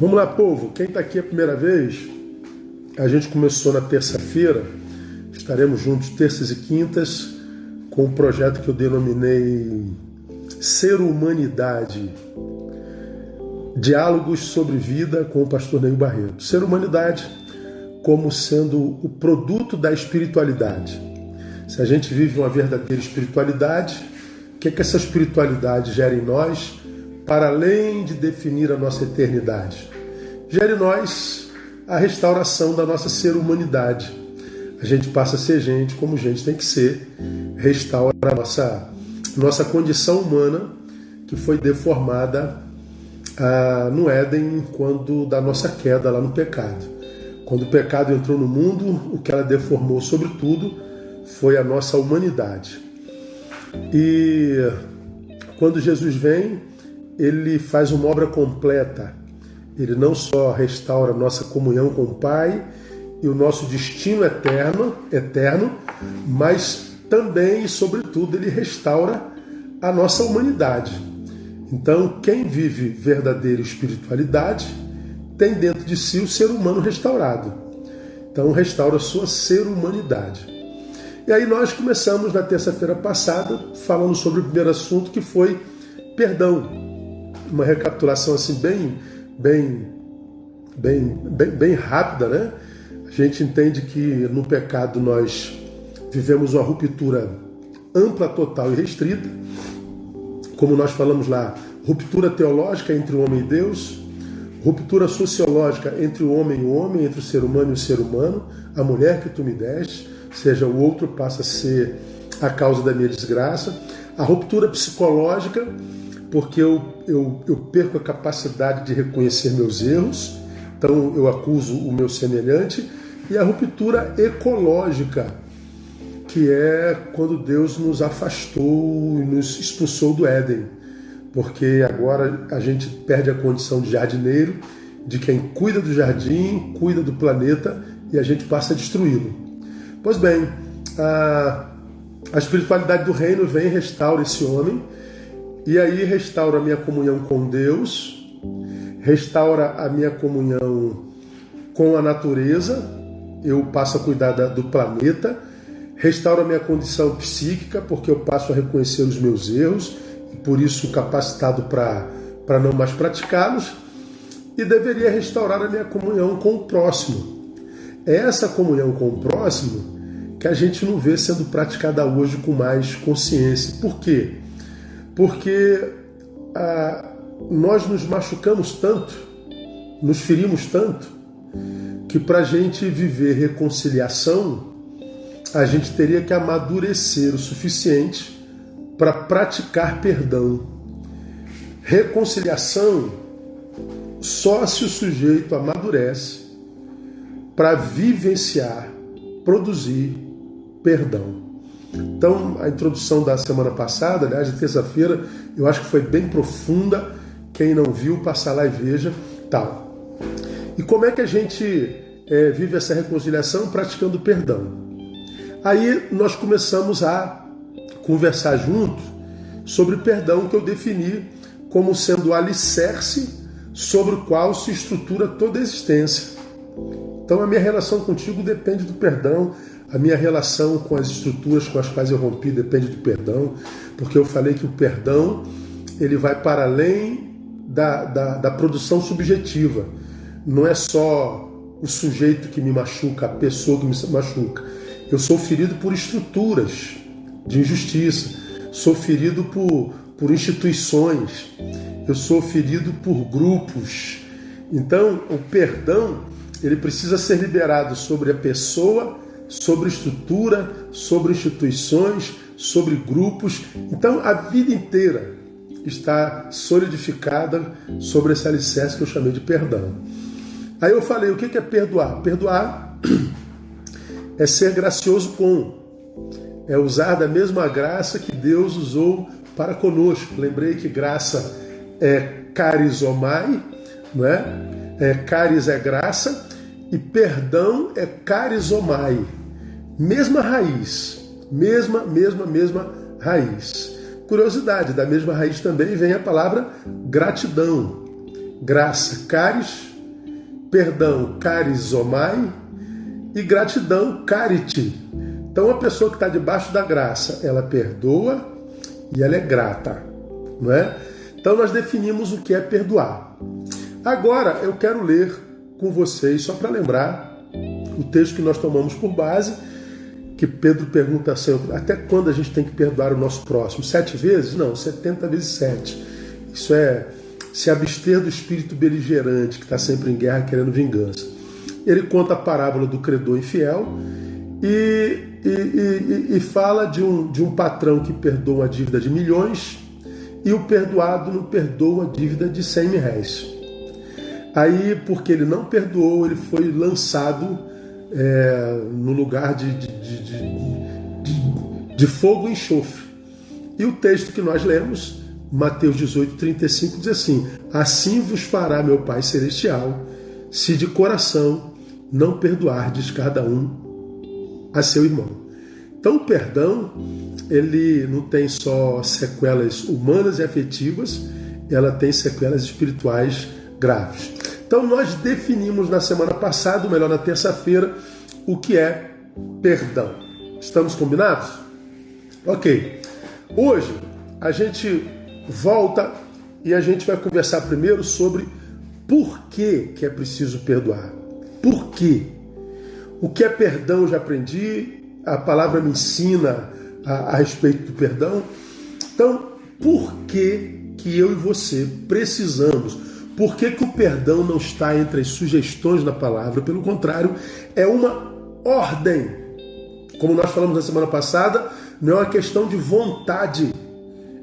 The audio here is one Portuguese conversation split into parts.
Vamos lá, povo. Quem está aqui a primeira vez, a gente começou na terça-feira. Estaremos juntos terças e quintas com um projeto que eu denominei Ser Humanidade. Diálogos sobre vida com o pastor Neil Barreto. Ser Humanidade como sendo o produto da espiritualidade. Se a gente vive uma verdadeira espiritualidade, o que, é que essa espiritualidade gera em nós? Para além de definir a nossa eternidade. Gere nós a restauração da nossa ser humanidade. A gente passa a ser gente como gente tem que ser, restaura a nossa, nossa condição humana que foi deformada ah, no Éden quando da nossa queda lá no pecado. Quando o pecado entrou no mundo, o que ela deformou sobretudo foi a nossa humanidade. E quando Jesus vem, ele faz uma obra completa. Ele não só restaura nossa comunhão com o Pai e o nosso destino eterno, eterno, mas também e sobretudo ele restaura a nossa humanidade. Então, quem vive verdadeira espiritualidade tem dentro de si o ser humano restaurado. Então, restaura a sua ser humanidade. E aí nós começamos na terça-feira passada falando sobre o primeiro assunto que foi perdão uma recapitulação assim bem, bem, bem, bem, bem rápida, né? A gente entende que no pecado nós vivemos uma ruptura ampla, total e restrita, como nós falamos lá, ruptura teológica entre o homem e Deus, ruptura sociológica entre o homem e o homem, entre o ser humano e o ser humano, a mulher que tu me deste, seja o outro passa a ser a causa da minha desgraça, a ruptura psicológica porque eu, eu, eu perco a capacidade de reconhecer meus erros, então eu acuso o meu semelhante, e a ruptura ecológica, que é quando Deus nos afastou e nos expulsou do Éden, porque agora a gente perde a condição de jardineiro, de quem cuida do jardim, cuida do planeta e a gente passa a destruí-lo. Pois bem, a, a espiritualidade do reino vem e restaura esse homem e aí restaura a minha comunhão com Deus, restaura a minha comunhão com a natureza, eu passo a cuidar do planeta, restaura a minha condição psíquica, porque eu passo a reconhecer os meus erros e por isso capacitado para não mais praticá-los, e deveria restaurar a minha comunhão com o próximo. É essa comunhão com o próximo que a gente não vê sendo praticada hoje com mais consciência. Por quê? Porque ah, nós nos machucamos tanto, nos ferimos tanto, que para a gente viver reconciliação, a gente teria que amadurecer o suficiente para praticar perdão. Reconciliação só se o sujeito amadurece para vivenciar, produzir perdão. Então, a introdução da semana passada, aliás, de terça-feira, eu acho que foi bem profunda. Quem não viu, passa lá e veja. Tal. E como é que a gente é, vive essa reconciliação? Praticando perdão. Aí nós começamos a conversar juntos sobre perdão que eu defini como sendo o alicerce sobre o qual se estrutura toda a existência. Então a minha relação contigo depende do perdão, a minha relação com as estruturas com as quais eu rompi depende do perdão, porque eu falei que o perdão ele vai para além da, da, da produção subjetiva. Não é só o sujeito que me machuca, a pessoa que me machuca. Eu sou ferido por estruturas de injustiça, sou ferido por, por instituições, eu sou ferido por grupos. Então, o perdão ele precisa ser liberado sobre a pessoa sobre estrutura, sobre instituições, sobre grupos. Então, a vida inteira está solidificada sobre esse alicerce que eu chamei de perdão. Aí eu falei: o que é perdoar? Perdoar é ser gracioso com, é usar da mesma graça que Deus usou para conosco. Lembrei que graça é carizomai, não é? é caris é graça e perdão é carizomai. Mesma raiz, mesma, mesma, mesma raiz. Curiosidade, da mesma raiz também vem a palavra gratidão. Graça, caris, perdão, carizomai, e gratidão, carite. Então, a pessoa que está debaixo da graça, ela perdoa e ela é grata, não é? Então, nós definimos o que é perdoar. Agora, eu quero ler com vocês, só para lembrar, o texto que nós tomamos por base, que Pedro pergunta assim, até quando a gente tem que perdoar o nosso próximo? Sete vezes? Não, setenta vezes sete. Isso é se abster do espírito beligerante que está sempre em guerra querendo vingança. Ele conta a parábola do credor infiel e, e, e, e fala de um, de um patrão que perdoa uma dívida de milhões e o perdoado não perdoa a dívida de cem mil réis. Aí, porque ele não perdoou, ele foi lançado é, no lugar de, de, de, de, fogo e enxofre. E o texto que nós lemos Mateus 18, 35 diz assim: Assim vos fará meu Pai Celestial, se de coração não perdoardes cada um a seu irmão. Então, o perdão, ele não tem só sequelas humanas e afetivas, ela tem sequelas espirituais graves. Então, nós definimos na semana passada, ou melhor, na terça-feira, o que é perdão. Estamos combinados? Ok. Hoje, a gente volta e a gente vai conversar primeiro sobre por que, que é preciso perdoar. Por quê? O que é perdão já aprendi, a palavra me ensina a, a respeito do perdão. Então, por que, que eu e você precisamos? Por que, que o perdão não está entre as sugestões da palavra? Pelo contrário, é uma ordem. Como nós falamos na semana passada, não é uma questão de vontade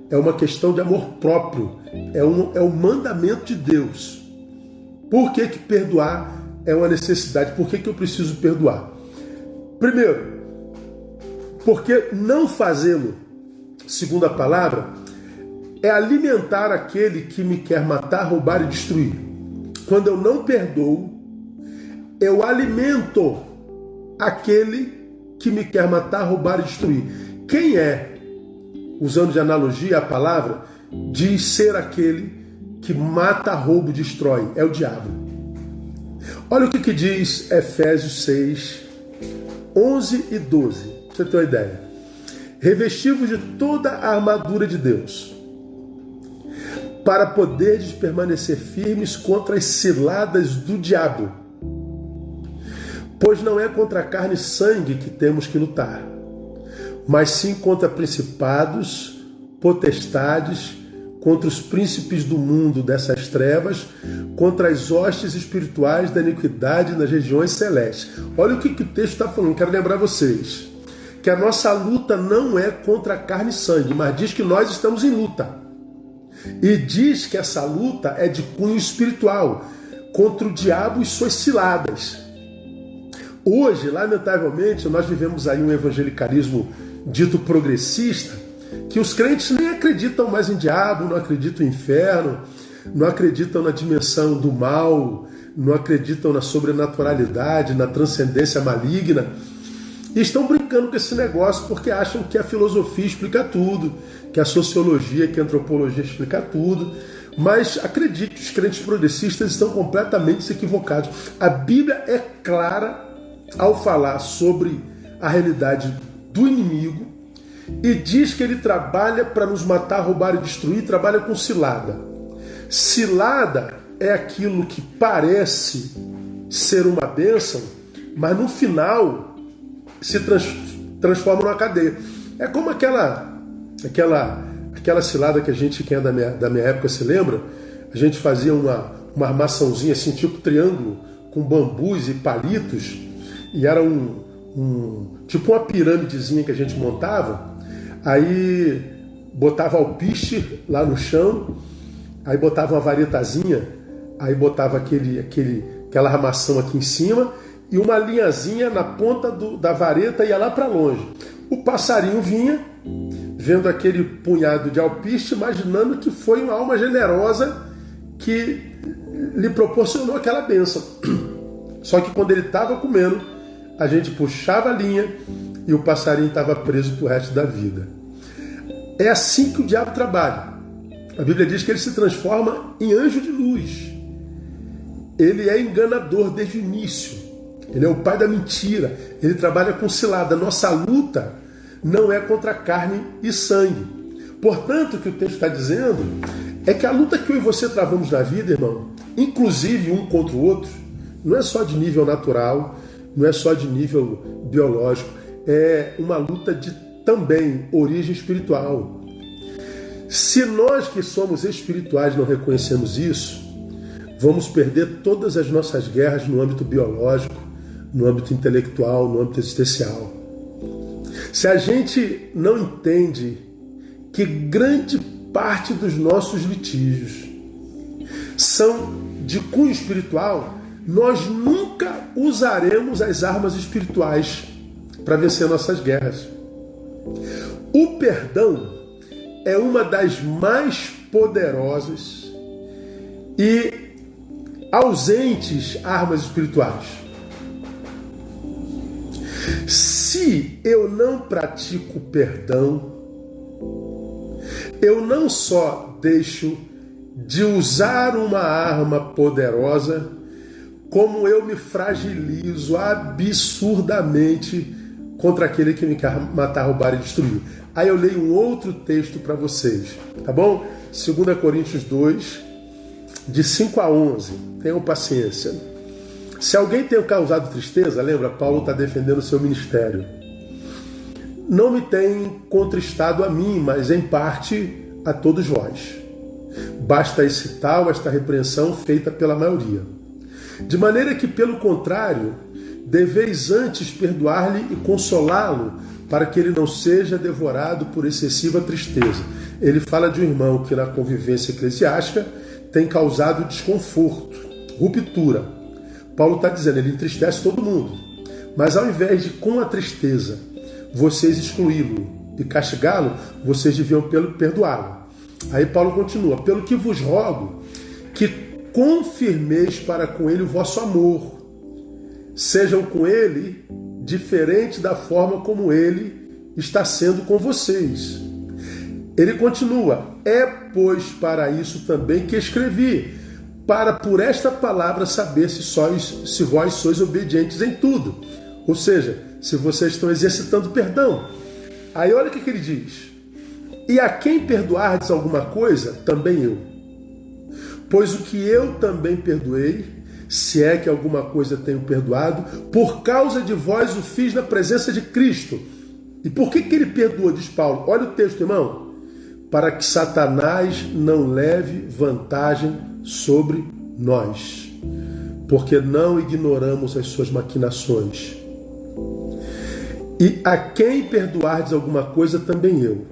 é uma questão de amor próprio, é um, é um mandamento de Deus. Por que, que perdoar é uma necessidade? Por que, que eu preciso perdoar? Primeiro, porque não fazê-lo, segundo a palavra, é alimentar aquele que me quer matar, roubar e destruir. Quando eu não perdoo, eu alimento aquele que me quer matar, roubar e destruir. Quem é usando de analogia a palavra, diz ser aquele que mata, roubo, destrói. É o diabo. Olha o que, que diz Efésios 6, 11 e 12. Pra você ter uma ideia. Revestivos de toda a armadura de Deus, para poderes permanecer firmes contra as ciladas do diabo. Pois não é contra carne e sangue que temos que lutar mas sim contra principados, potestades, contra os príncipes do mundo dessas trevas, contra as hostes espirituais da iniquidade nas regiões celestes. Olha o que, que o texto está falando, quero lembrar vocês. Que a nossa luta não é contra carne e sangue, mas diz que nós estamos em luta. E diz que essa luta é de cunho espiritual, contra o diabo e suas ciladas. Hoje, lamentavelmente, nós vivemos aí um evangelicalismo dito progressista, que os crentes nem acreditam mais em diabo, não acreditam em inferno, não acreditam na dimensão do mal, não acreditam na sobrenaturalidade, na transcendência maligna. E estão brincando com esse negócio porque acham que a filosofia explica tudo, que a sociologia, que a antropologia explica tudo. Mas acredite, os crentes progressistas estão completamente equivocados. A Bíblia é clara ao falar sobre a realidade do inimigo e diz que ele trabalha para nos matar, roubar e destruir, trabalha com cilada. Cilada é aquilo que parece ser uma bênção, mas no final se trans, transforma numa cadeia. É como aquela aquela aquela cilada que a gente, quem é da minha, da minha época se lembra, a gente fazia uma, uma armaçãozinha assim, tipo triângulo, com bambus e palitos, e era um, um tipo uma pirâmidezinha que a gente montava, aí botava alpiste lá no chão, aí botava uma varetazinha, aí botava aquele, aquele, aquela armação aqui em cima e uma linhazinha na ponta do, da vareta ia lá para longe. O passarinho vinha, vendo aquele punhado de alpiste, imaginando que foi uma alma generosa que lhe proporcionou aquela benção. Só que quando ele estava comendo, a gente puxava a linha e o passarinho estava preso para o resto da vida. É assim que o diabo trabalha. A Bíblia diz que ele se transforma em anjo de luz. ele é enganador desde o início. Ele é o pai da mentira. Ele trabalha com cilada. Nossa luta não é contra carne e sangue. Portanto, o que o texto está dizendo é que a luta que eu e você travamos na vida, irmão, inclusive um contra o outro, não é só de nível natural, não é só de nível biológico, é uma luta de também origem espiritual. Se nós que somos espirituais não reconhecemos isso, vamos perder todas as nossas guerras no âmbito biológico, no âmbito intelectual, no âmbito existencial. Se a gente não entende que grande parte dos nossos litígios são de cunho espiritual, nós nunca usaremos as armas espirituais para vencer nossas guerras. O perdão é uma das mais poderosas e ausentes armas espirituais. Se eu não pratico perdão, eu não só deixo de usar uma arma poderosa, como eu me fragilizo absurdamente contra aquele que me quer matar, roubar e destruir. Aí eu leio um outro texto para vocês, tá bom? 2 Coríntios 2, de 5 a 11. Tenham paciência. Se alguém tem causado tristeza, lembra, Paulo está defendendo o seu ministério. Não me tem contristado a mim, mas em parte a todos vós. Basta esse tal, esta repreensão feita pela maioria. De maneira que, pelo contrário, deveis antes perdoar-lhe e consolá-lo, para que ele não seja devorado por excessiva tristeza. Ele fala de um irmão que, na convivência eclesiástica, tem causado desconforto, ruptura. Paulo está dizendo, ele entristece todo mundo. Mas ao invés de, com a tristeza, vocês excluí-lo e castigá-lo, vocês deviam perdoá-lo. Aí Paulo continua: pelo que vos rogo que confirmeis para com ele o vosso amor, sejam com ele diferente da forma como ele está sendo com vocês. Ele continua: É, pois, para isso também que escrevi, para por esta palavra saber se, sois, se vós sois obedientes em tudo. Ou seja, se vocês estão exercitando perdão. Aí olha o que, que ele diz. E a quem perdoardes alguma coisa, também eu. Pois o que eu também perdoei, se é que alguma coisa tenho perdoado, por causa de vós o fiz na presença de Cristo. E por que, que ele perdoa, diz Paulo? Olha o texto, irmão. Para que Satanás não leve vantagem sobre nós, porque não ignoramos as suas maquinações. E a quem perdoardes alguma coisa, também eu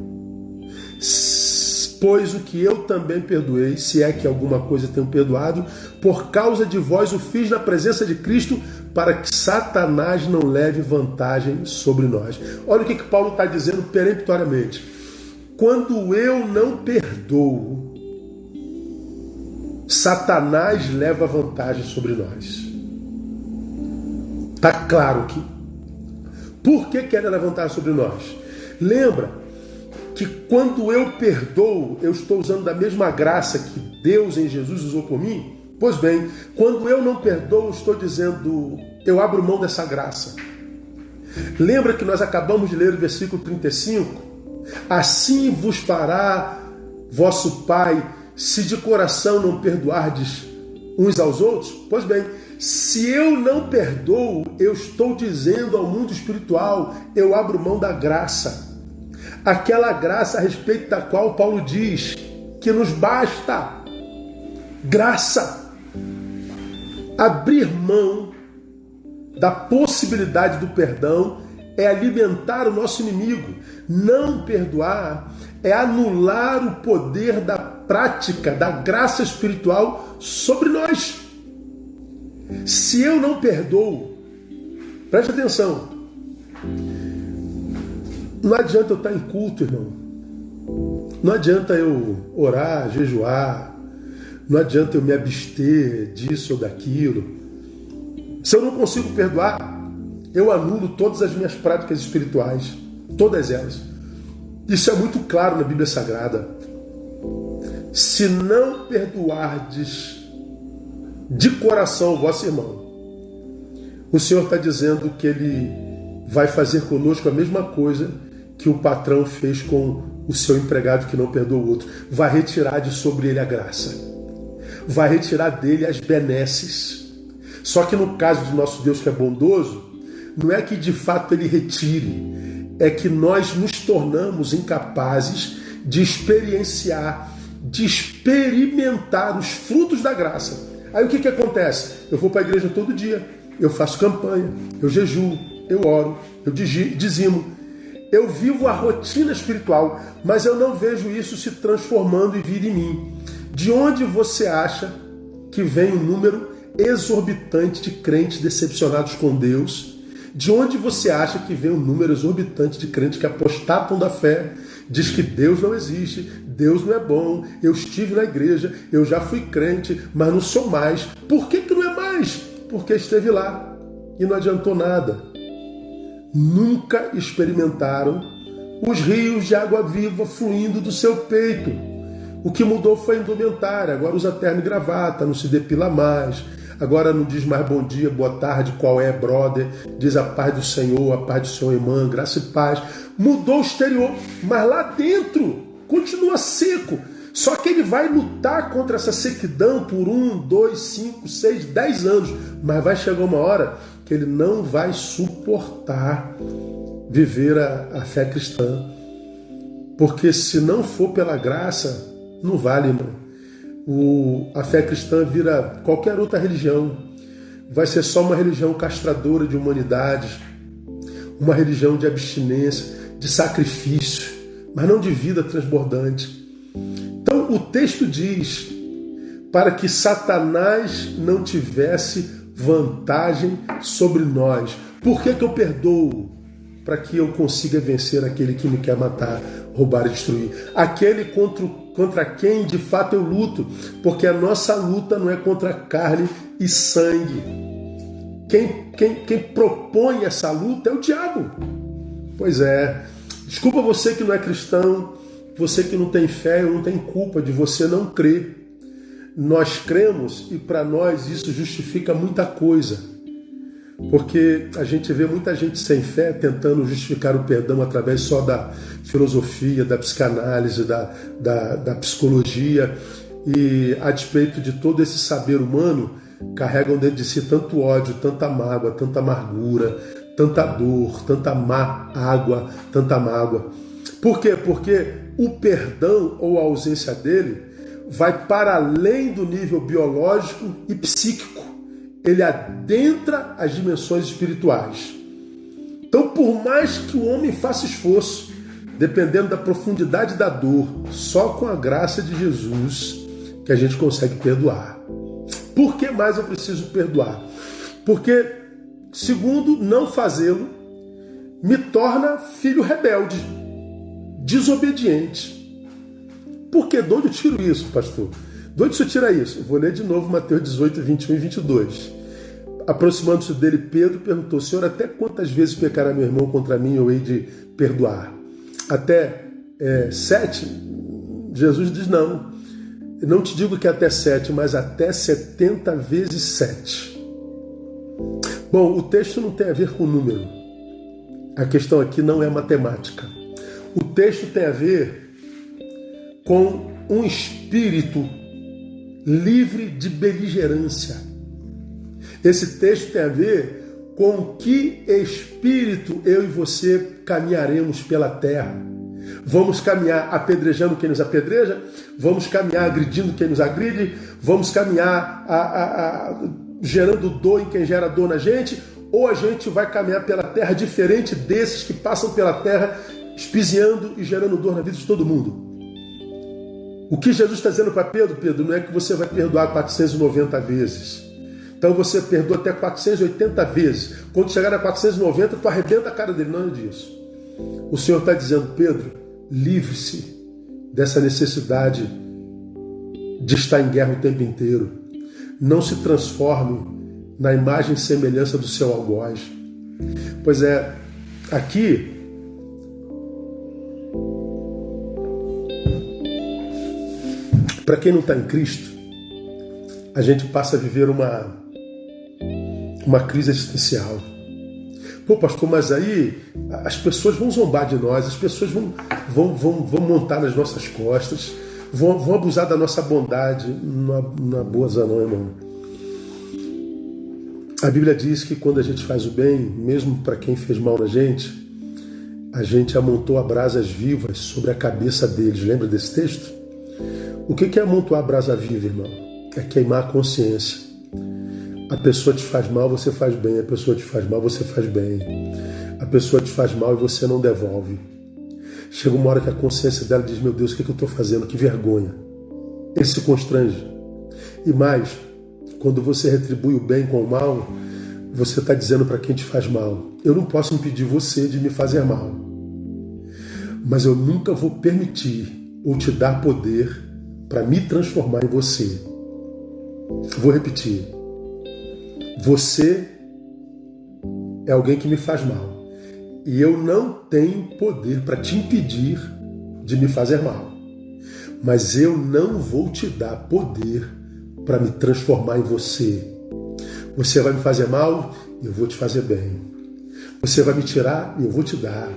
Pois o que eu também perdoei, se é que alguma coisa tenho perdoado, por causa de vós o fiz na presença de Cristo, para que Satanás não leve vantagem sobre nós. Olha o que, que Paulo está dizendo peremptoriamente. Quando eu não perdoo, Satanás leva vantagem sobre nós. Está claro que. Por que quer levantar sobre nós? Lembra, que quando eu perdoo, eu estou usando da mesma graça que Deus em Jesus usou por mim? Pois bem, quando eu não perdoo, estou dizendo, eu abro mão dessa graça. Lembra que nós acabamos de ler o versículo 35? Assim vos fará vosso Pai, se de coração não perdoardes uns aos outros? Pois bem, se eu não perdoo, eu estou dizendo ao mundo espiritual, eu abro mão da graça aquela graça a respeito da qual Paulo diz que nos basta graça. Abrir mão da possibilidade do perdão é alimentar o nosso inimigo. Não perdoar é anular o poder da prática, da graça espiritual sobre nós. Se eu não perdoo, preste atenção, não adianta eu estar em culto, irmão. Não adianta eu orar, jejuar. Não adianta eu me abster disso ou daquilo. Se eu não consigo perdoar, eu anulo todas as minhas práticas espirituais. Todas elas. Isso é muito claro na Bíblia Sagrada. Se não perdoardes de coração o vosso irmão, o Senhor está dizendo que Ele vai fazer conosco a mesma coisa que o patrão fez com o seu empregado que não perdoa o outro. Vai retirar de sobre ele a graça. Vai retirar dele as benesses. Só que no caso de nosso Deus que é bondoso, não é que de fato ele retire, é que nós nos tornamos incapazes de experienciar, de experimentar os frutos da graça. Aí o que, que acontece? Eu vou para a igreja todo dia, eu faço campanha, eu jejuo, eu oro, eu dizimo. Eu vivo a rotina espiritual, mas eu não vejo isso se transformando e vir em mim. De onde você acha que vem o um número exorbitante de crentes decepcionados com Deus? De onde você acha que vem um número exorbitante de crentes que apostatam da fé, diz que Deus não existe, Deus não é bom, eu estive na igreja, eu já fui crente, mas não sou mais. Por que, que não é mais? Porque esteve lá e não adiantou nada. Nunca experimentaram os rios de água viva fluindo do seu peito. O que mudou foi a indumentária, agora usa terno e gravata, não se depila mais, Agora não diz mais bom dia, boa tarde, qual é, brother. Diz a paz do Senhor, a paz do Senhor, irmã, graça e paz. Mudou o exterior, mas lá dentro continua seco. Só que ele vai lutar contra essa sequidão por um, dois, cinco, seis, dez anos. Mas vai chegar uma hora que ele não vai suportar viver a, a fé cristã. Porque se não for pela graça, não vale, irmão o, a fé cristã vira qualquer outra religião. Vai ser só uma religião castradora de humanidade, uma religião de abstinência, de sacrifício, mas não de vida transbordante. Então o texto diz: para que Satanás não tivesse vantagem sobre nós. Por que, que eu perdoo? Para que eu consiga vencer aquele que me quer matar, roubar e destruir. Aquele contra contra quem de fato eu luto, porque a nossa luta não é contra carne e sangue. Quem, quem, quem propõe essa luta é o diabo. Pois é. Desculpa você que não é cristão, você que não tem fé, eu não tenho culpa de você não crer. Nós cremos e para nós isso justifica muita coisa. Porque a gente vê muita gente sem fé tentando justificar o perdão através só da filosofia, da psicanálise, da, da, da psicologia, e a despeito de todo esse saber humano, carregam dentro de si tanto ódio, tanta mágoa, tanta amargura, tanta dor, tanta má água, tanta mágoa. Por quê? Porque o perdão ou a ausência dele vai para além do nível biológico e psíquico ele adentra as dimensões espirituais. Então, por mais que o homem faça esforço, dependendo da profundidade da dor, só com a graça de Jesus que a gente consegue perdoar. Por que mais eu preciso perdoar? Porque, segundo, não fazê-lo me torna filho rebelde, desobediente. Por que? De onde eu tiro isso, pastor? De onde você tira isso? Vou ler de novo Mateus 18, 21 e 22. Aproximando-se dele, Pedro perguntou: Senhor, até quantas vezes pecará meu irmão contra mim eu hei de perdoar? Até é, sete? Jesus diz: Não. Não te digo que até sete, mas até setenta vezes sete. Bom, o texto não tem a ver com número. A questão aqui não é matemática. O texto tem a ver com um espírito livre de beligerância. Esse texto tem a ver com que espírito eu e você caminharemos pela terra. Vamos caminhar apedrejando quem nos apedreja, vamos caminhar agredindo quem nos agride, vamos caminhar a, a, a, gerando dor em quem gera dor na gente, ou a gente vai caminhar pela terra diferente desses que passam pela terra espiziando e gerando dor na vida de todo mundo. O que Jesus está dizendo para Pedro, Pedro, não é que você vai perdoar 490 vezes. Então você perdoa até 480 vezes. Quando chegar a 490, tu arrebenta a cara dele. Não é disso. O Senhor está dizendo, Pedro, livre-se dessa necessidade de estar em guerra o tempo inteiro. Não se transforme na imagem e semelhança do seu algoz. Pois é, aqui Para quem não está em Cristo, a gente passa a viver uma, uma crise existencial. Pô, pastor, mas aí as pessoas vão zombar de nós, as pessoas vão, vão, vão, vão montar nas nossas costas, vão, vão abusar da nossa bondade. Na, na boa não, irmão. A Bíblia diz que quando a gente faz o bem, mesmo para quem fez mal na gente, a gente amontoa brasas vivas sobre a cabeça deles. Lembra desse texto? O que é amontoar brasa viva, irmão? É queimar a consciência. A pessoa te faz mal, você faz bem. A pessoa te faz mal, você faz bem. A pessoa te faz mal e você não devolve. Chega uma hora que a consciência dela diz: Meu Deus, o que eu estou fazendo? Que vergonha. Ele se constrange. E mais, quando você retribui o bem com o mal, você está dizendo para quem te faz mal: Eu não posso impedir você de me fazer mal, mas eu nunca vou permitir ou te dar poder para me transformar em você. Vou repetir. Você é alguém que me faz mal. E eu não tenho poder para te impedir de me fazer mal. Mas eu não vou te dar poder para me transformar em você. Você vai me fazer mal, eu vou te fazer bem. Você vai me tirar, eu vou te dar.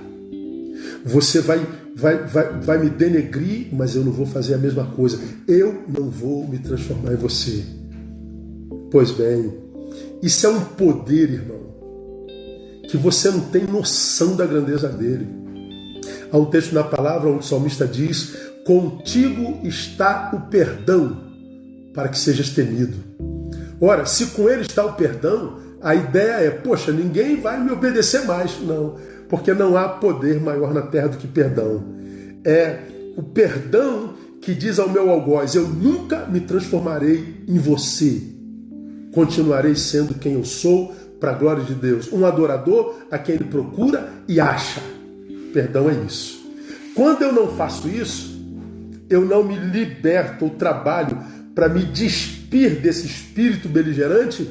Você vai, vai, vai, vai me denegrir, mas eu não vou fazer a mesma coisa. Eu não vou me transformar em você. Pois bem, isso é um poder, irmão, que você não tem noção da grandeza dele. Há um texto na palavra onde o salmista diz: Contigo está o perdão para que sejas temido. Ora, se com ele está o perdão, a ideia é, poxa, ninguém vai me obedecer mais. Não, porque não há poder maior na terra do que perdão. É o perdão que diz ao meu algoz: Eu nunca me transformarei em você. Continuarei sendo quem eu sou, para a glória de Deus. Um adorador a quem ele procura e acha. Perdão é isso. Quando eu não faço isso, eu não me liberto ou trabalho para me despir desse espírito beligerante,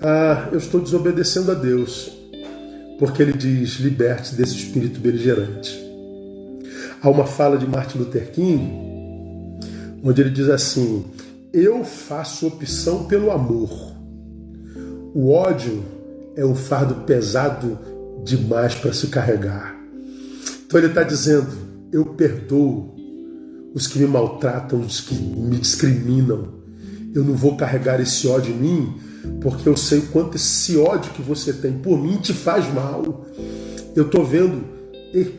ah, eu estou desobedecendo a Deus, porque Ele diz: liberte desse espírito beligerante. Há uma fala de Martin Luther King, onde ele diz assim: Eu faço opção pelo amor. O ódio é um fardo pesado demais para se carregar. Então ele está dizendo: Eu perdoo os que me maltratam, os que me discriminam. Eu não vou carregar esse ódio em mim, porque eu sei o quanto esse ódio que você tem por mim te faz mal. Eu estou vendo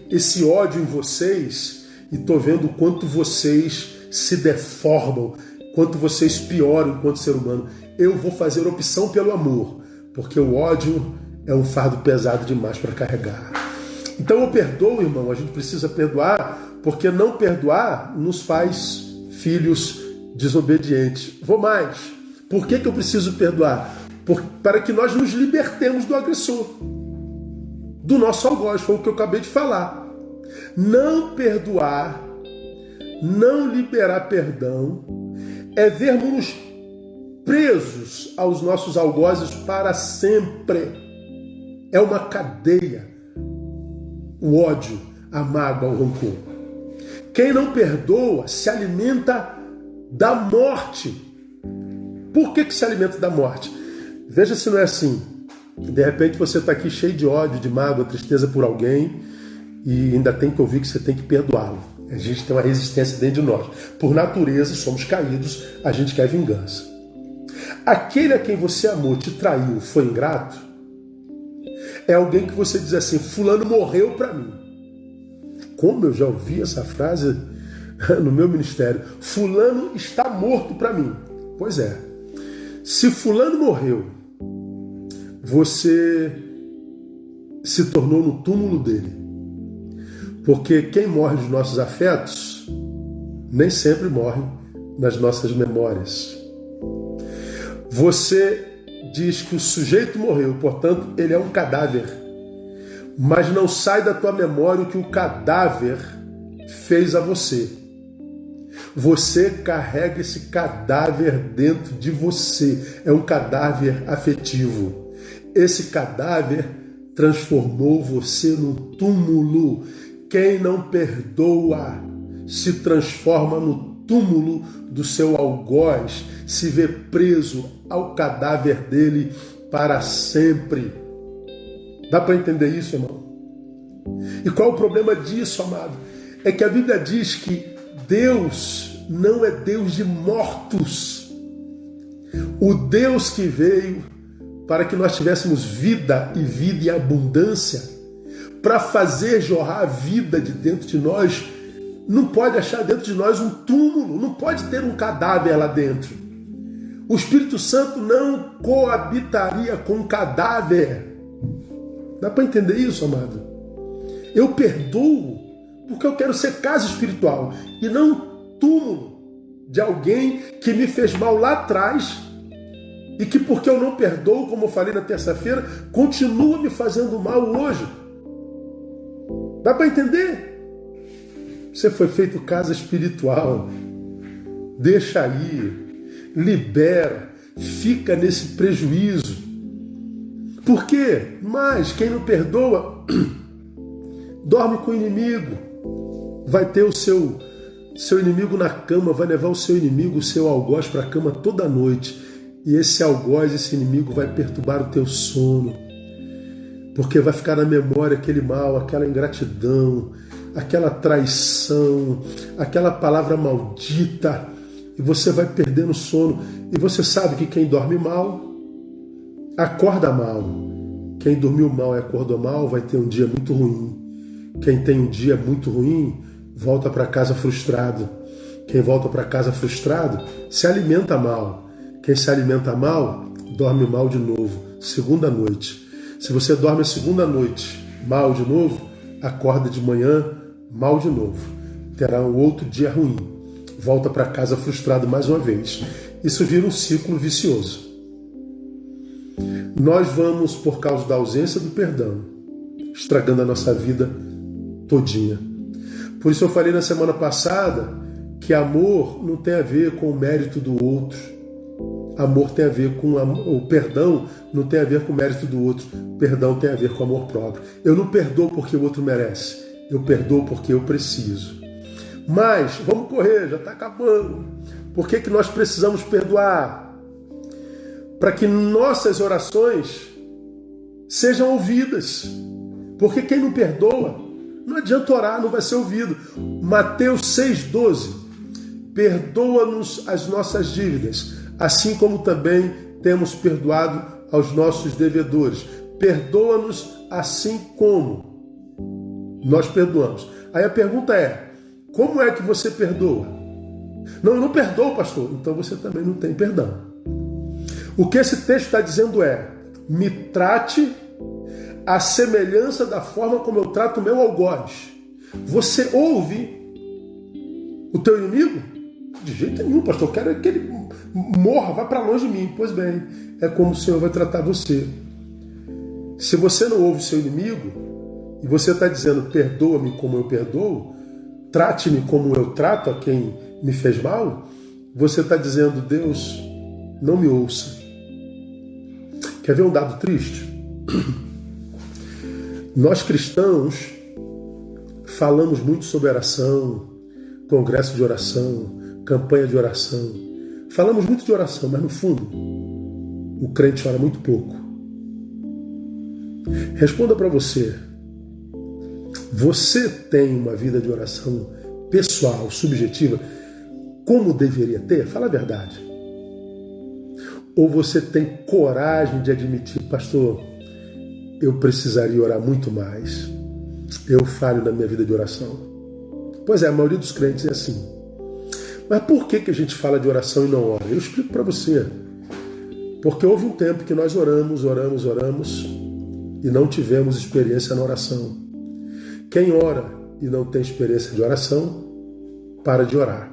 esse ódio em vocês e estou vendo o quanto vocês se deformam, quanto vocês pioram enquanto ser humano. Eu vou fazer opção pelo amor, porque o ódio é um fardo pesado demais para carregar. Então eu perdoo, irmão, a gente precisa perdoar porque não perdoar nos faz filhos desobedientes. Vou mais. Por que, que eu preciso perdoar? Por, para que nós nos libertemos do agressor, do nosso algoz, foi o que eu acabei de falar. Não perdoar, não liberar perdão, é vermos presos aos nossos algozes para sempre. É uma cadeia. O ódio, a mágoa, o rancor. Quem não perdoa se alimenta da morte. Por que, que se alimenta da morte? Veja se não é assim. De repente você está aqui cheio de ódio, de mágoa, tristeza por alguém e ainda tem que ouvir que você tem que perdoá-lo. A gente tem uma resistência dentro de nós. Por natureza, somos caídos, a gente quer vingança. Aquele a quem você amou te traiu, foi ingrato, é alguém que você diz assim: Fulano morreu para mim. Como eu já ouvi essa frase no meu ministério: Fulano está morto para mim. Pois é. Se Fulano morreu, você se tornou no túmulo dele. Porque quem morre dos nossos afetos nem sempre morre nas nossas memórias. Você diz que o sujeito morreu, portanto, ele é um cadáver mas não sai da tua memória o que o cadáver fez a você. Você carrega esse cadáver dentro de você. É um cadáver afetivo. Esse cadáver transformou você num túmulo. Quem não perdoa se transforma no túmulo do seu algoz, se vê preso ao cadáver dele para sempre. Dá para entender isso, irmão? E qual é o problema disso, amado? É que a Bíblia diz que Deus não é Deus de mortos. O Deus que veio para que nós tivéssemos vida e vida em abundância, para fazer jorrar a vida de dentro de nós, não pode achar dentro de nós um túmulo, não pode ter um cadáver lá dentro. O Espírito Santo não coabitaria com um cadáver. Dá para entender isso, amado? Eu perdoo porque eu quero ser casa espiritual e não túmulo de alguém que me fez mal lá atrás e que, porque eu não perdoo, como eu falei na terça-feira, continua me fazendo mal hoje. Dá para entender? Você foi feito casa espiritual. Deixa aí, libera, fica nesse prejuízo. Por quê? Mas quem não perdoa dorme com o inimigo, vai ter o seu seu inimigo na cama, vai levar o seu inimigo, o seu algoz para a cama toda noite e esse algoz, esse inimigo, vai perturbar o teu sono, porque vai ficar na memória aquele mal, aquela ingratidão, aquela traição, aquela palavra maldita, e você vai perdendo sono. E você sabe que quem dorme mal, acorda mal. Quem dormiu mal e acordou mal vai ter um dia muito ruim. Quem tem um dia muito ruim, volta para casa frustrado. Quem volta para casa frustrado se alimenta mal quem se alimenta mal, dorme mal de novo, segunda noite. Se você dorme a segunda noite mal de novo, acorda de manhã mal de novo. Terá um outro dia ruim. Volta para casa frustrado mais uma vez. Isso vira um ciclo vicioso. Nós vamos, por causa da ausência do perdão, estragando a nossa vida todinha. Por isso eu falei na semana passada que amor não tem a ver com o mérito do outro Amor tem a ver com o perdão, não tem a ver com o mérito do outro. Perdão tem a ver com amor próprio. Eu não perdoo porque o outro merece. Eu perdoo porque eu preciso. Mas vamos correr, já está acabando. Por que, que nós precisamos perdoar? Para que nossas orações sejam ouvidas. Porque quem não perdoa, não adianta orar, não vai ser ouvido. Mateus 6,12. Perdoa-nos as nossas dívidas, assim como também temos perdoado aos nossos devedores. Perdoa-nos assim como nós perdoamos. Aí a pergunta é: como é que você perdoa? Não, eu não perdoo, pastor. Então você também não tem perdão. O que esse texto está dizendo é: me trate a semelhança da forma como eu trato o meu algoz. Você ouve o teu inimigo? De jeito nenhum, pastor. Eu quero que ele morra, vá para longe de mim. Pois bem, é como o Senhor vai tratar você. Se você não ouve seu inimigo e você está dizendo perdoa-me como eu perdoo, trate-me como eu trato a quem me fez mal, você está dizendo Deus, não me ouça. Quer ver um dado triste? Nós cristãos falamos muito sobre oração, congresso de oração, campanha de oração. Falamos muito de oração, mas no fundo, o crente ora muito pouco. Responda para você. Você tem uma vida de oração pessoal, subjetiva, como deveria ter? Fala a verdade. Ou você tem coragem de admitir, pastor, eu precisaria orar muito mais. Eu falho na minha vida de oração. Pois é, a maioria dos crentes é assim. Mas por que, que a gente fala de oração e não ora? Eu explico para você. Porque houve um tempo que nós oramos, oramos, oramos e não tivemos experiência na oração. Quem ora e não tem experiência de oração, para de orar.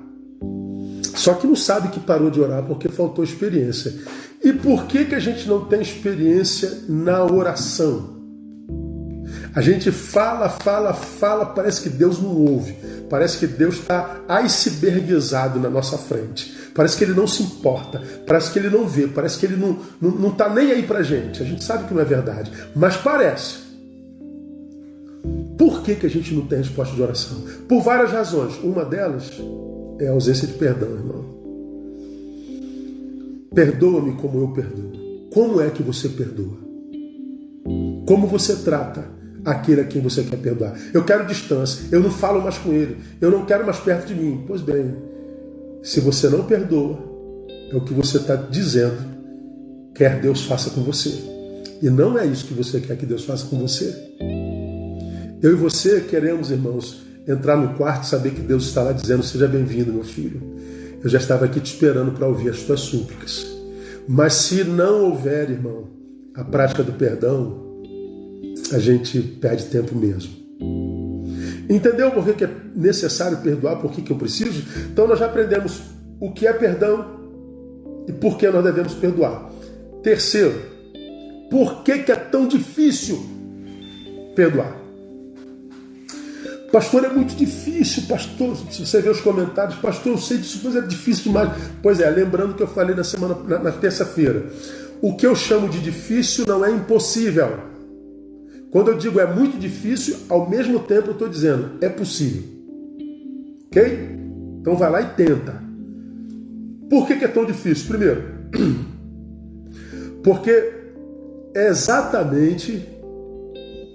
Só que não sabe que parou de orar porque faltou experiência. E por que, que a gente não tem experiência na oração? A gente fala, fala, fala, parece que Deus não ouve. Parece que Deus está icebergizado na nossa frente. Parece que ele não se importa. Parece que ele não vê. Parece que ele não está não, não tá nem aí para gente. A gente sabe que não é verdade. Mas parece. Por que, que a gente não tem resposta de oração? Por várias razões. Uma delas é a ausência de perdão, irmão. Perdoa-me como eu perdoo. Como é que você perdoa? Como você trata aquele a quem você quer perdoar? Eu quero distância, eu não falo mais com ele, eu não quero mais perto de mim. Pois bem, se você não perdoa, é o que você está dizendo, quer Deus faça com você. E não é isso que você quer que Deus faça com você. Eu e você queremos, irmãos, entrar no quarto e saber que Deus está lá dizendo: Seja bem-vindo, meu filho. Eu já estava aqui te esperando para ouvir as tuas súplicas. Mas se não houver, irmão, a prática do perdão, a gente perde tempo mesmo. Entendeu por que é necessário perdoar, por que eu preciso? Então nós já aprendemos o que é perdão e por que nós devemos perdoar. Terceiro, por que, que é tão difícil perdoar? Pastor, é muito difícil, pastor. Se você ver os comentários, pastor, eu sei disso, mas é difícil demais. Pois é, lembrando que eu falei na semana, na, na terça-feira. O que eu chamo de difícil não é impossível. Quando eu digo é muito difícil, ao mesmo tempo eu estou dizendo é possível. Ok? Então vai lá e tenta. Por que, que é tão difícil? Primeiro, porque é exatamente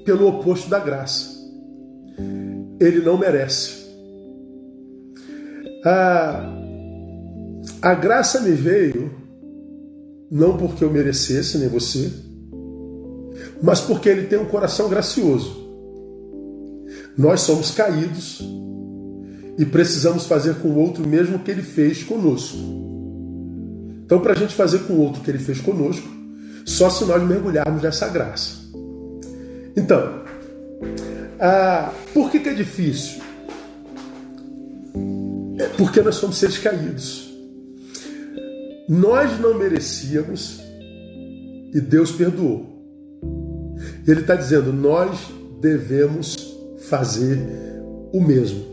pelo oposto da graça. Ele não merece. A, a graça me veio não porque eu merecesse, nem você, mas porque ele tem um coração gracioso. Nós somos caídos e precisamos fazer com o outro mesmo que ele fez conosco. Então, para a gente fazer com o outro que ele fez conosco, só se nós mergulharmos nessa graça. Então, ah, por que, que é difícil? É porque nós somos seres caídos. Nós não merecíamos e Deus perdoou. Ele está dizendo: nós devemos fazer o mesmo.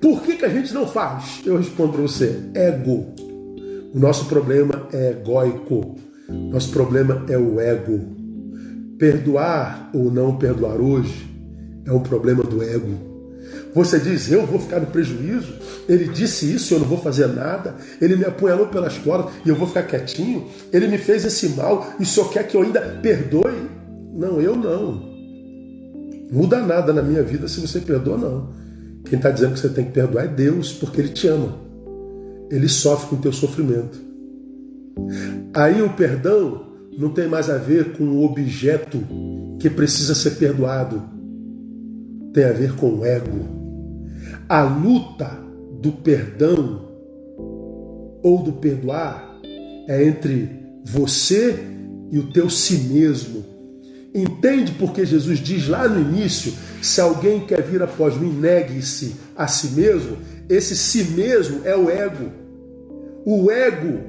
Por que, que a gente não faz? Eu respondo para você: ego. O nosso problema é egóico. Nosso problema é o ego. Perdoar ou não perdoar hoje é um problema do ego. Você diz, eu vou ficar no prejuízo? Ele disse isso, eu não vou fazer nada. Ele me apunhalou pelas costas e eu vou ficar quietinho. Ele me fez esse mal e só quer que eu ainda perdoe. Não, eu não. Muda nada na minha vida se você perdoa, não. Quem está dizendo que você tem que perdoar é Deus, porque Ele te ama. Ele sofre com o teu sofrimento. Aí o perdão não tem mais a ver com o objeto que precisa ser perdoado. Tem a ver com o ego. A luta do perdão ou do perdoar é entre você e o teu si mesmo Entende porque Jesus diz lá no início: se alguém quer vir após mim, negue-se a si mesmo. Esse si mesmo é o ego. O ego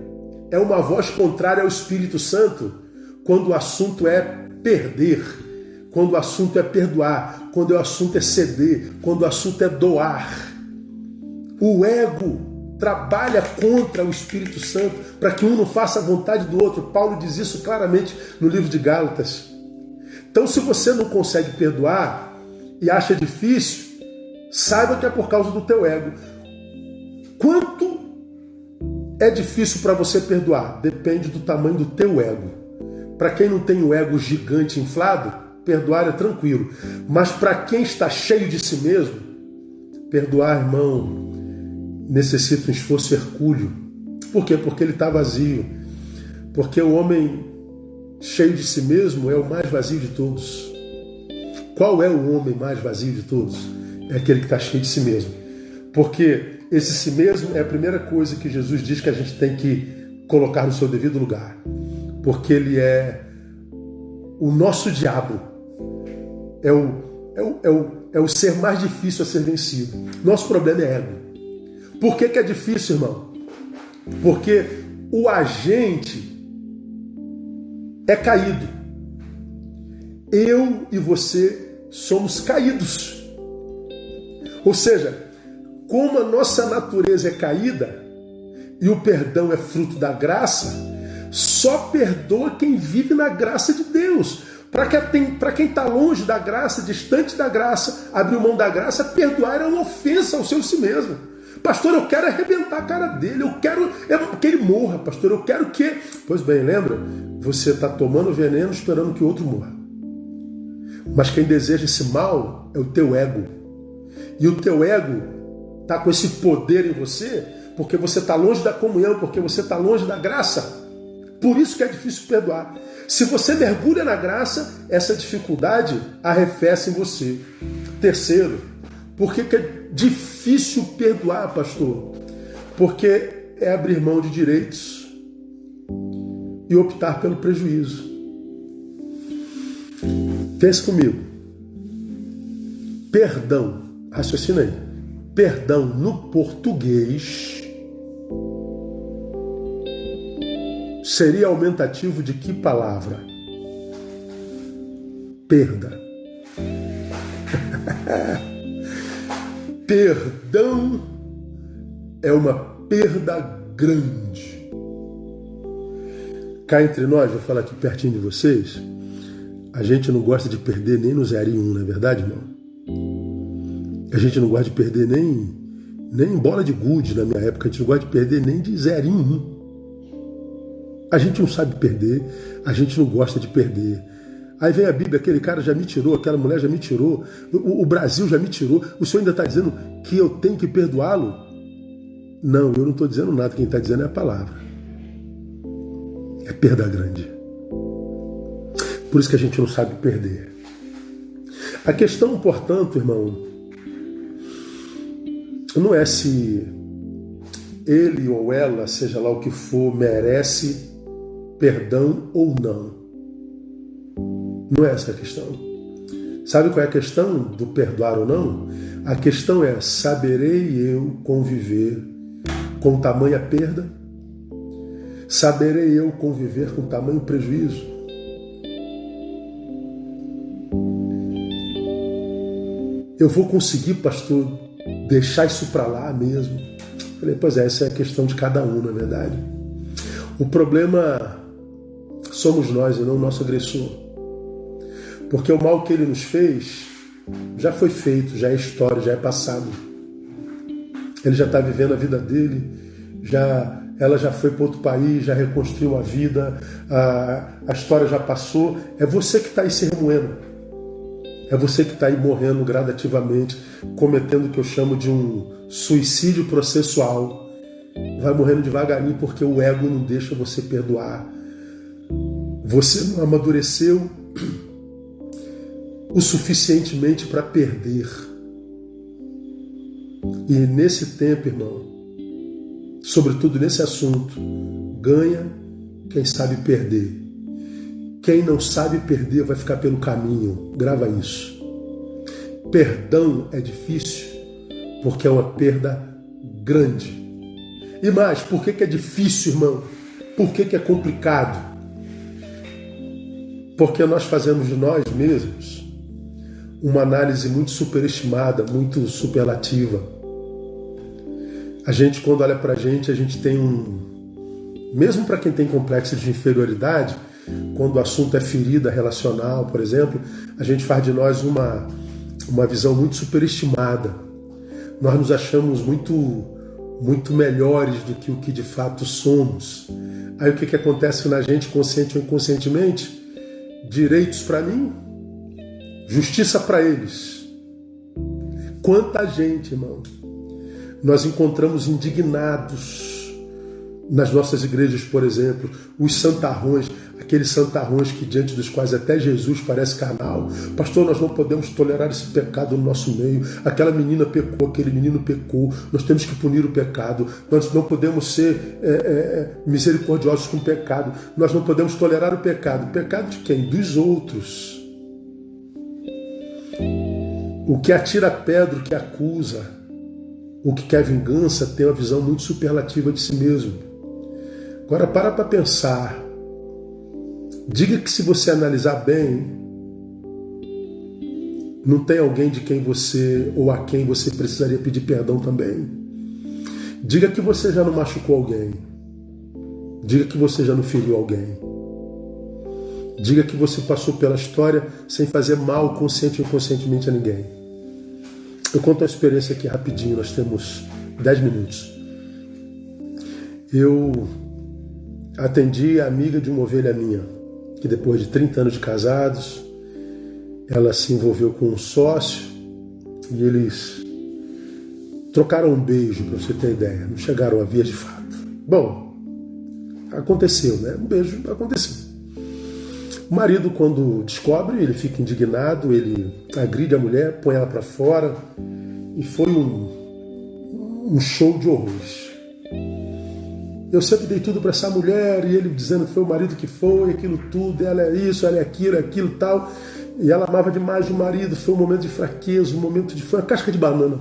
é uma voz contrária ao Espírito Santo quando o assunto é perder, quando o assunto é perdoar, quando o assunto é ceder, quando o assunto é doar. O ego trabalha contra o Espírito Santo para que um não faça a vontade do outro. Paulo diz isso claramente no livro de Gálatas. Então, se você não consegue perdoar e acha difícil, saiba que é por causa do teu ego. Quanto é difícil para você perdoar? Depende do tamanho do teu ego. Para quem não tem o ego gigante inflado, perdoar é tranquilo. Mas para quem está cheio de si mesmo, perdoar, irmão, necessita um esforço hercúleo. Por quê? Porque ele está vazio. Porque o homem cheio de si mesmo é o mais vazio de todos. Qual é o homem mais vazio de todos? É aquele que está cheio de si mesmo. Porque esse si mesmo é a primeira coisa que Jesus diz que a gente tem que colocar no seu devido lugar. Porque ele é o nosso diabo. É o, é o, é o, é o ser mais difícil a ser vencido. Nosso problema é ego. Por que, que é difícil, irmão? Porque o agente é caído. Eu e você somos caídos. Ou seja, como a nossa natureza é caída e o perdão é fruto da graça, só perdoa quem vive na graça de Deus. Para quem está longe da graça, distante da graça, abrir mão da graça, perdoar é uma ofensa ao seu si mesmo. Pastor, eu quero arrebentar a cara dele, eu quero que ele morra, pastor, eu quero que. Pois bem, lembra? Você está tomando veneno esperando que o outro morra. Mas quem deseja esse mal é o teu ego. E o teu ego está com esse poder em você porque você está longe da comunhão, porque você está longe da graça. Por isso que é difícil perdoar. Se você mergulha na graça, essa dificuldade arrefece em você. Terceiro, por que, é difícil perdoar, pastor? Porque é abrir mão de direitos e optar pelo prejuízo. Pense comigo. Perdão, raciocina aí. Perdão no português seria aumentativo de que palavra? Perda. Perdão é uma perda grande. Cá entre nós, vou falar aqui pertinho de vocês, a gente não gosta de perder nem no 0 e 1, um, não é verdade, irmão? A gente não gosta de perder nem, nem em bola de gude na minha época, a gente não gosta de perder nem de 0 em 1. Um. A gente não sabe perder, a gente não gosta de perder. Aí vem a Bíblia, aquele cara já me tirou, aquela mulher já me tirou, o, o Brasil já me tirou. O Senhor ainda está dizendo que eu tenho que perdoá-lo? Não, eu não estou dizendo nada, quem está dizendo é a palavra. É perda grande. Por isso que a gente não sabe perder. A questão, portanto, irmão, não é se ele ou ela, seja lá o que for, merece perdão ou não. Não é essa a questão. Sabe qual é a questão do perdoar ou não? A questão é: saberei eu conviver com tamanha perda? Saberei eu conviver com tamanho prejuízo? Eu vou conseguir, pastor, deixar isso para lá mesmo? Falei, pois é, essa é a questão de cada um, na verdade. O problema somos nós e não o nosso agressor. Porque o mal que ele nos fez já foi feito, já é história, já é passado. Ele já está vivendo a vida dele, já ela já foi para outro país, já reconstruiu a vida, a, a história já passou. É você que está aí se remoendo. É você que está aí morrendo gradativamente, cometendo o que eu chamo de um suicídio processual. Vai morrendo devagarinho porque o ego não deixa você perdoar. Você não amadureceu o suficientemente para perder. E nesse tempo, irmão, sobretudo nesse assunto, ganha quem sabe perder. Quem não sabe perder vai ficar pelo caminho. Grava isso. Perdão é difícil porque é uma perda grande. E mais, por que, que é difícil, irmão? Por que, que é complicado? Porque nós fazemos de nós mesmos uma análise muito superestimada, muito superlativa. A gente, quando olha para a gente, a gente tem um. Mesmo para quem tem complexo de inferioridade, quando o assunto é ferida relacional, por exemplo, a gente faz de nós uma, uma visão muito superestimada. Nós nos achamos muito, muito melhores do que o que de fato somos. Aí o que, que acontece na gente, consciente ou inconscientemente? Direitos para mim, justiça para eles. Quanta gente, irmão, nós encontramos indignados nas nossas igrejas, por exemplo, os santarrões, aqueles santarrões que diante dos quais até Jesus parece carnal. Pastor, nós não podemos tolerar esse pecado no nosso meio. Aquela menina pecou, aquele menino pecou. Nós temos que punir o pecado. Nós não podemos ser é, é, é misericordiosos com o pecado. Nós não podemos tolerar o pecado. Pecado de quem? Dos outros. O que atira pedra, o que acusa, o que quer vingança, tem uma visão muito superlativa de si mesmo. Agora para para pensar Diga que se você analisar bem, não tem alguém de quem você ou a quem você precisaria pedir perdão também. Diga que você já não machucou alguém. Diga que você já não feriu alguém. Diga que você passou pela história sem fazer mal consciente ou inconscientemente a ninguém. Eu conto a experiência aqui rapidinho. Nós temos dez minutos. Eu atendi a amiga de uma ovelha minha, que depois de 30 anos de casados, ela se envolveu com um sócio e eles trocaram um beijo, para você ter ideia, não chegaram a vias de fato. Bom, aconteceu, né? Um beijo aconteceu. O marido, quando descobre, ele fica indignado, ele agride a mulher, põe ela para fora e foi um, um show de horrores. Eu sempre dei tudo para essa mulher e ele dizendo que foi o marido que foi, aquilo tudo, ela é isso, ela é aquilo, aquilo tal. E ela amava demais o marido, foi um momento de fraqueza, um momento de. Foi uma casca de banana.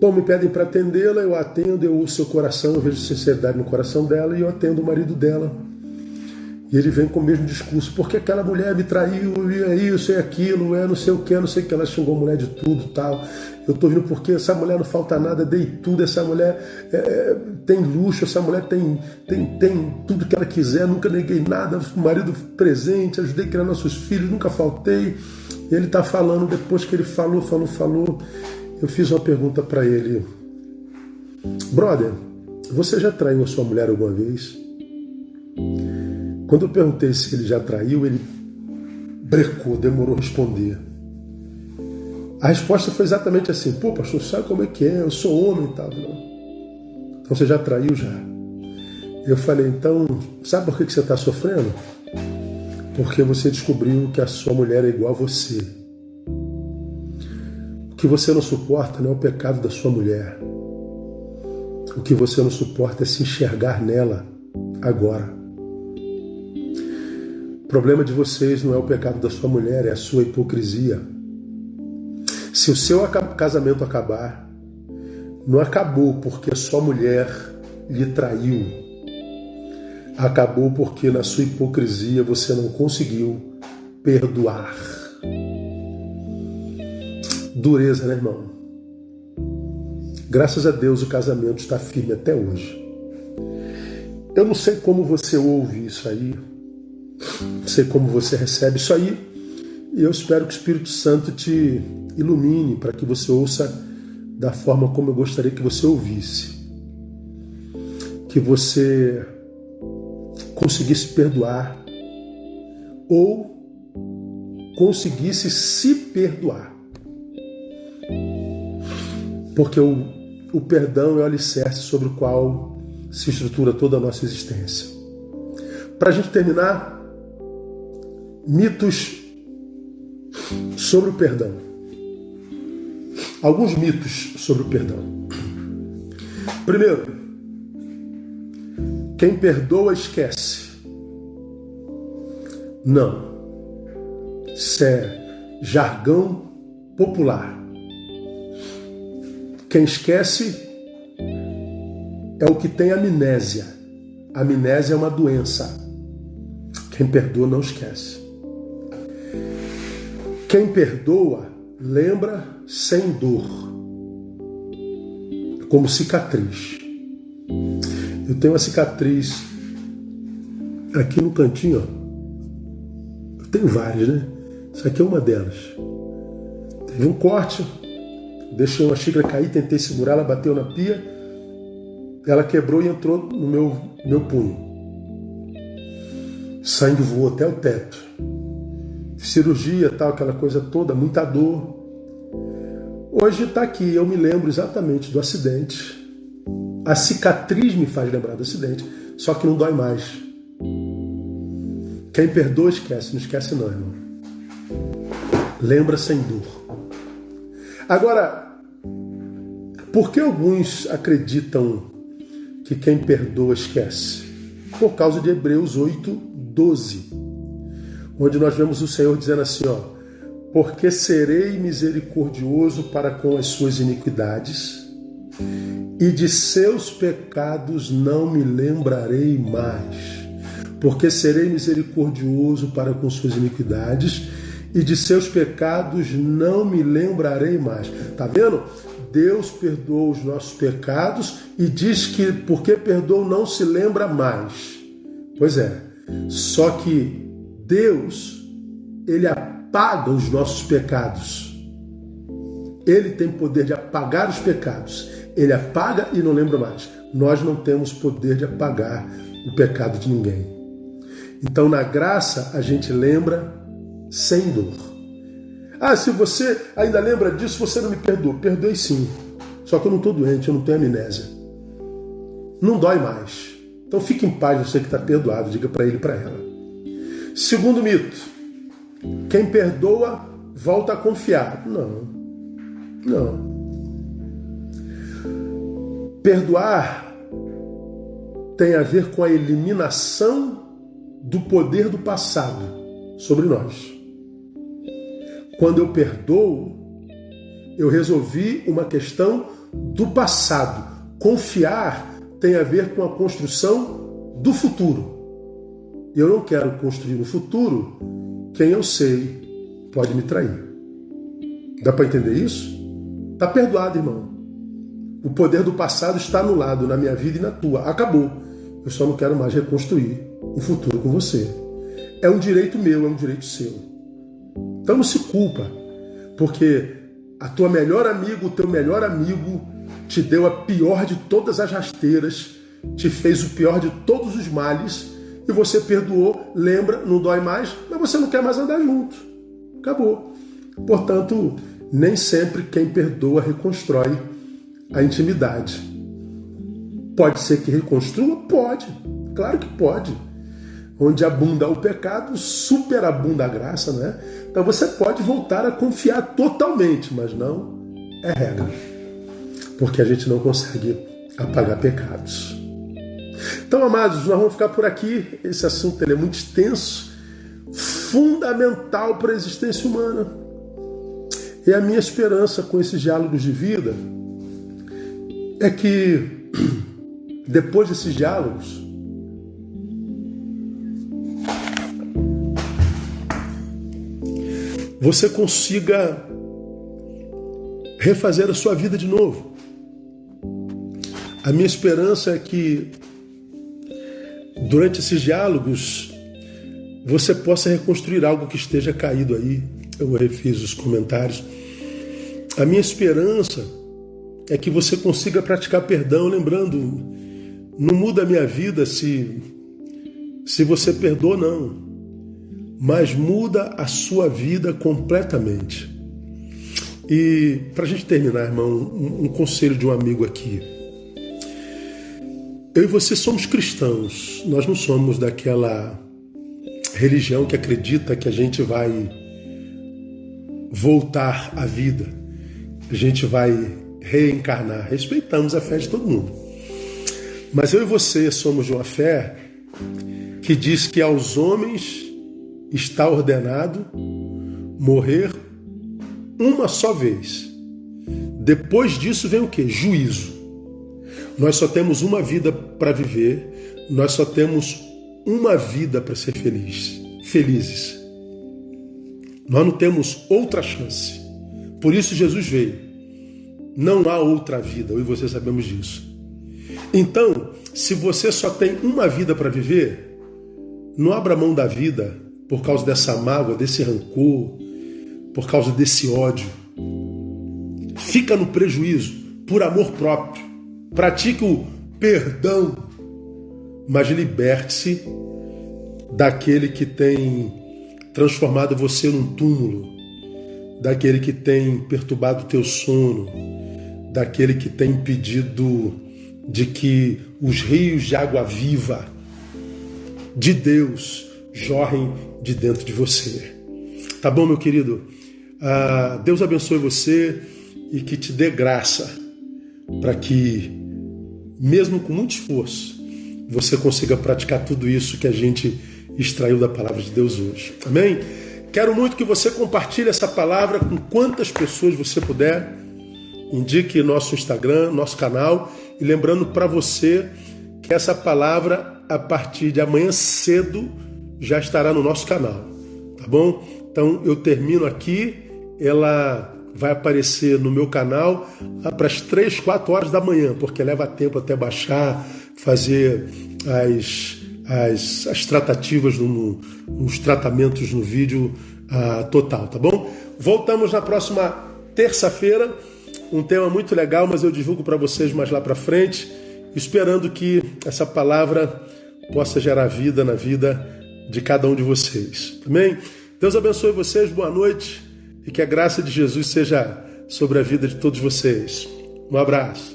Bom, me pedem para atendê-la, eu atendo, eu ouço seu coração, eu vejo sinceridade no coração dela e eu atendo o marido dela. E ele vem com o mesmo discurso, porque aquela mulher me traiu, e é isso, é aquilo, é não sei o que, não sei o que, ela xingou a mulher de tudo tal. Eu tô vindo porque essa mulher não falta nada, dei tudo, essa mulher é, é, tem luxo, essa mulher tem, tem, tem tudo que ela quiser, nunca neguei nada, marido presente, ajudei a criar nossos filhos, nunca faltei. E ele tá falando, depois que ele falou, falou, falou, eu fiz uma pergunta para ele. Brother, você já traiu a sua mulher alguma vez? Quando eu perguntei se ele já traiu, ele brecou, demorou a responder. A resposta foi exatamente assim: pô, pastor, sabe como é que é? Eu sou homem e tal. Não. Então você já traiu já. Eu falei: então, sabe por que você está sofrendo? Porque você descobriu que a sua mulher é igual a você. O que você não suporta não é o pecado da sua mulher. O que você não suporta é se enxergar nela agora. O problema de vocês não é o pecado da sua mulher, é a sua hipocrisia. Se o seu casamento acabar, não acabou porque a sua mulher lhe traiu. Acabou porque na sua hipocrisia você não conseguiu perdoar. Dureza, né, irmão? Graças a Deus o casamento está firme até hoje. Eu não sei como você ouve isso aí, sei como você recebe isso aí, e eu espero que o Espírito Santo te ilumine para que você ouça da forma como eu gostaria que você ouvisse. Que você conseguisse perdoar ou conseguisse se perdoar. Porque o, o perdão é o alicerce sobre o qual se estrutura toda a nossa existência. Para a gente terminar, mitos sobre o perdão. Alguns mitos sobre o perdão. Primeiro, quem perdoa esquece. Não. Isso é jargão popular. Quem esquece é o que tem amnésia. Amnésia é uma doença. Quem perdoa não esquece. Quem perdoa lembra sem dor, como cicatriz. Eu tenho uma cicatriz aqui no cantinho, ó. Eu tenho várias, né? Isso aqui é uma delas. Teve um corte, deixei uma xícara cair, tentei segurar, ela bateu na pia, ela quebrou e entrou no meu, meu punho. Sangue voou até o teto cirurgia, tal, aquela coisa toda, muita dor. Hoje está aqui, eu me lembro exatamente do acidente. A cicatriz me faz lembrar do acidente, só que não dói mais. Quem perdoa esquece, não esquece não, irmão. Lembra sem dor. Agora, por que alguns acreditam que quem perdoa esquece? Por causa de Hebreus 8, 12 onde nós vemos o Senhor dizendo assim, ó, porque serei misericordioso para com as suas iniquidades, e de seus pecados não me lembrarei mais. Porque serei misericordioso para com suas iniquidades, e de seus pecados não me lembrarei mais. Tá vendo? Deus perdoa os nossos pecados e diz que porque perdoa não se lembra mais. Pois é. Só que Deus, ele apaga os nossos pecados. Ele tem poder de apagar os pecados. Ele apaga e não lembra mais. Nós não temos poder de apagar o pecado de ninguém. Então, na graça, a gente lembra sem dor. Ah, se você ainda lembra disso, você não me perdoou. Perdoei sim. Só que eu não estou doente, eu não tenho amnésia. Não dói mais. Então fique em paz, você que está perdoado, diga para ele e para ela. Segundo mito: quem perdoa volta a confiar. Não. Não. Perdoar tem a ver com a eliminação do poder do passado sobre nós. Quando eu perdoo, eu resolvi uma questão do passado. Confiar tem a ver com a construção do futuro. Eu não quero construir no futuro quem eu sei pode me trair. Dá para entender isso? Tá perdoado, irmão. O poder do passado está anulado na minha vida e na tua. Acabou. Eu só não quero mais reconstruir um futuro com você. É um direito meu, é um direito seu. Então não se culpa, porque a tua melhor amiga, o teu melhor amigo te deu a pior de todas as rasteiras, te fez o pior de todos os males e você perdoou, lembra, não dói mais, mas você não quer mais andar junto. Acabou. Portanto, nem sempre quem perdoa reconstrói a intimidade. Pode ser que reconstrua? Pode. Claro que pode. Onde abunda o pecado, superabunda a graça, né? Então você pode voltar a confiar totalmente, mas não é regra. Porque a gente não consegue apagar pecados. Então, amados, nós vamos ficar por aqui. Esse assunto é muito extenso, fundamental para a existência humana. E a minha esperança com esses diálogos de vida é que, depois desses diálogos, você consiga refazer a sua vida de novo. A minha esperança é que durante esses diálogos você possa reconstruir algo que esteja caído aí. Eu refiz os comentários. A minha esperança é que você consiga praticar perdão, lembrando, não muda a minha vida se se você perdoa não mas muda a sua vida completamente. E para a gente terminar, irmão, um, um conselho de um amigo aqui. Eu e você somos cristãos, nós não somos daquela religião que acredita que a gente vai voltar à vida, a gente vai reencarnar. Respeitamos a fé de todo mundo. Mas eu e você somos de uma fé que diz que aos homens está ordenado morrer uma só vez. Depois disso vem o que? Juízo. Nós só temos uma vida para viver, nós só temos uma vida para ser feliz, felizes. Nós não temos outra chance. Por isso Jesus veio. Não há outra vida, eu e você sabemos disso. Então, se você só tem uma vida para viver, não abra mão da vida por causa dessa mágoa, desse rancor, por causa desse ódio. Fica no prejuízo por amor próprio. Pratique o perdão, mas liberte-se daquele que tem transformado você num túmulo, daquele que tem perturbado teu sono, daquele que tem impedido de que os rios de água viva de Deus jorrem de dentro de você. Tá bom, meu querido? Ah, Deus abençoe você e que te dê graça para que, mesmo com muito esforço, você consiga praticar tudo isso que a gente extraiu da palavra de Deus hoje. Amém? Quero muito que você compartilhe essa palavra com quantas pessoas você puder. Indique nosso Instagram, nosso canal. E lembrando para você que essa palavra, a partir de amanhã cedo, já estará no nosso canal, tá bom? Então eu termino aqui, ela vai aparecer no meu canal para as 3, 4 horas da manhã, porque leva tempo até baixar, fazer as, as, as tratativas, no, os tratamentos no vídeo uh, total, tá bom? Voltamos na próxima terça-feira. Um tema muito legal, mas eu divulgo para vocês mais lá para frente, esperando que essa palavra possa gerar vida na vida de cada um de vocês. Tá Amém? Deus abençoe vocês, boa noite e que a graça de Jesus seja sobre a vida de todos vocês. Um abraço.